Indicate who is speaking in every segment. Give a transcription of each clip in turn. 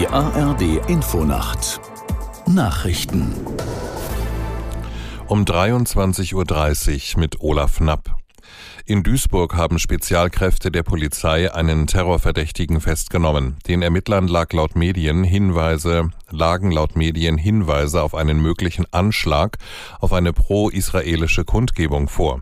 Speaker 1: Die ARD Infonacht Nachrichten
Speaker 2: um 23.30 Uhr mit Olaf Knapp. In Duisburg haben Spezialkräfte der Polizei einen Terrorverdächtigen festgenommen. Den Ermittlern lag laut Medien Hinweise, lagen laut Medien Hinweise auf einen möglichen Anschlag auf eine pro-israelische Kundgebung vor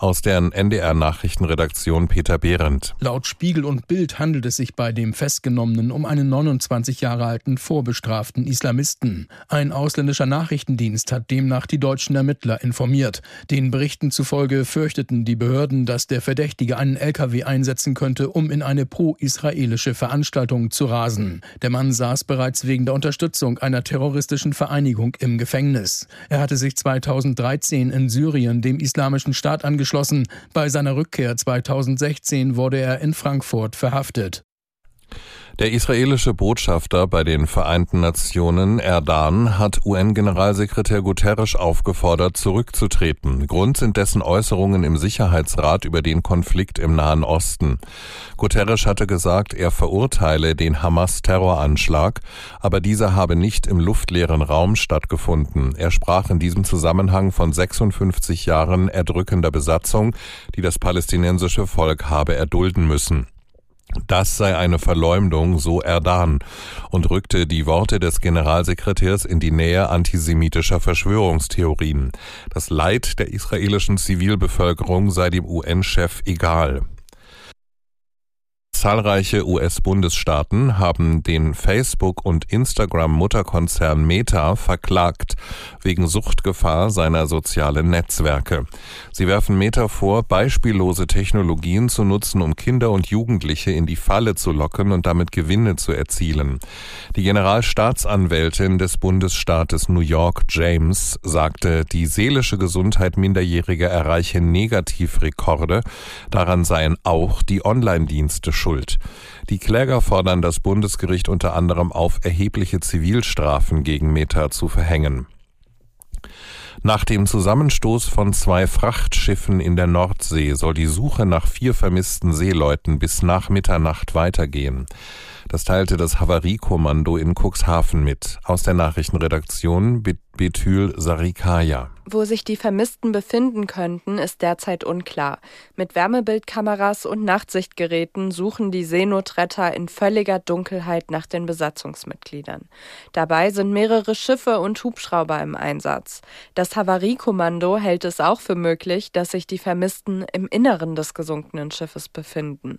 Speaker 2: aus deren NDR-Nachrichtenredaktion Peter Behrendt.
Speaker 3: Laut Spiegel und Bild handelt es sich bei dem Festgenommenen um einen 29 Jahre alten vorbestraften Islamisten. Ein ausländischer Nachrichtendienst hat demnach die deutschen Ermittler informiert. Den Berichten zufolge fürchteten die Behörden, dass der Verdächtige einen LKW einsetzen könnte, um in eine pro-israelische Veranstaltung zu rasen. Der Mann saß bereits wegen der Unterstützung einer terroristischen Vereinigung im Gefängnis. Er hatte sich 2013 in Syrien dem Islamischen Staat angeschlossen geschlossen. Bei seiner Rückkehr 2016 wurde er in Frankfurt verhaftet.
Speaker 2: Der israelische Botschafter bei den Vereinten Nationen, Erdan, hat UN-Generalsekretär Guterres aufgefordert, zurückzutreten. Grund sind dessen Äußerungen im Sicherheitsrat über den Konflikt im Nahen Osten. Guterres hatte gesagt, er verurteile den Hamas-Terroranschlag, aber dieser habe nicht im luftleeren Raum stattgefunden. Er sprach in diesem Zusammenhang von 56 Jahren erdrückender Besatzung, die das palästinensische Volk habe erdulden müssen. Das sei eine Verleumdung, so Erdan, und rückte die Worte des Generalsekretärs in die Nähe antisemitischer Verschwörungstheorien. Das Leid der israelischen Zivilbevölkerung sei dem UN-Chef egal. Zahlreiche US-Bundesstaaten haben den Facebook- und Instagram-Mutterkonzern Meta verklagt wegen Suchtgefahr seiner sozialen Netzwerke. Sie werfen Meta vor, beispiellose Technologien zu nutzen, um Kinder und Jugendliche in die Falle zu locken und damit Gewinne zu erzielen. Die Generalstaatsanwältin des Bundesstaates New York, James, sagte, die seelische Gesundheit Minderjähriger erreiche Negativrekorde. Daran seien auch die Online-Dienste schuld. Schuld. Die Kläger fordern das Bundesgericht unter anderem auf, erhebliche Zivilstrafen gegen Meta zu verhängen. Nach dem Zusammenstoß von zwei Frachtschiffen in der Nordsee soll die Suche nach vier vermissten Seeleuten bis nach Mitternacht weitergehen. Das teilte das Havariekommando in Cuxhaven mit. Aus der Nachrichtenredaktion Betül Sarikaya.
Speaker 4: Wo sich die Vermissten befinden könnten, ist derzeit unklar. Mit Wärmebildkameras und Nachtsichtgeräten suchen die Seenotretter in völliger Dunkelheit nach den Besatzungsmitgliedern. Dabei sind mehrere Schiffe und Hubschrauber im Einsatz. Das Havariekommando hält es auch für möglich, dass sich die Vermissten im Inneren des gesunkenen Schiffes befinden.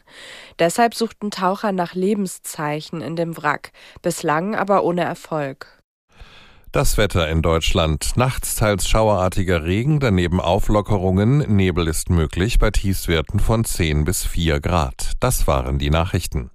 Speaker 4: Deshalb suchten Taucher nach Lebenszeichen in dem Wrack, bislang aber ohne Erfolg.
Speaker 2: Das Wetter in Deutschland. Nachts teils schauerartiger Regen, daneben Auflockerungen. Nebel ist möglich bei Tiefstwerten von 10 bis 4 Grad. Das waren die Nachrichten.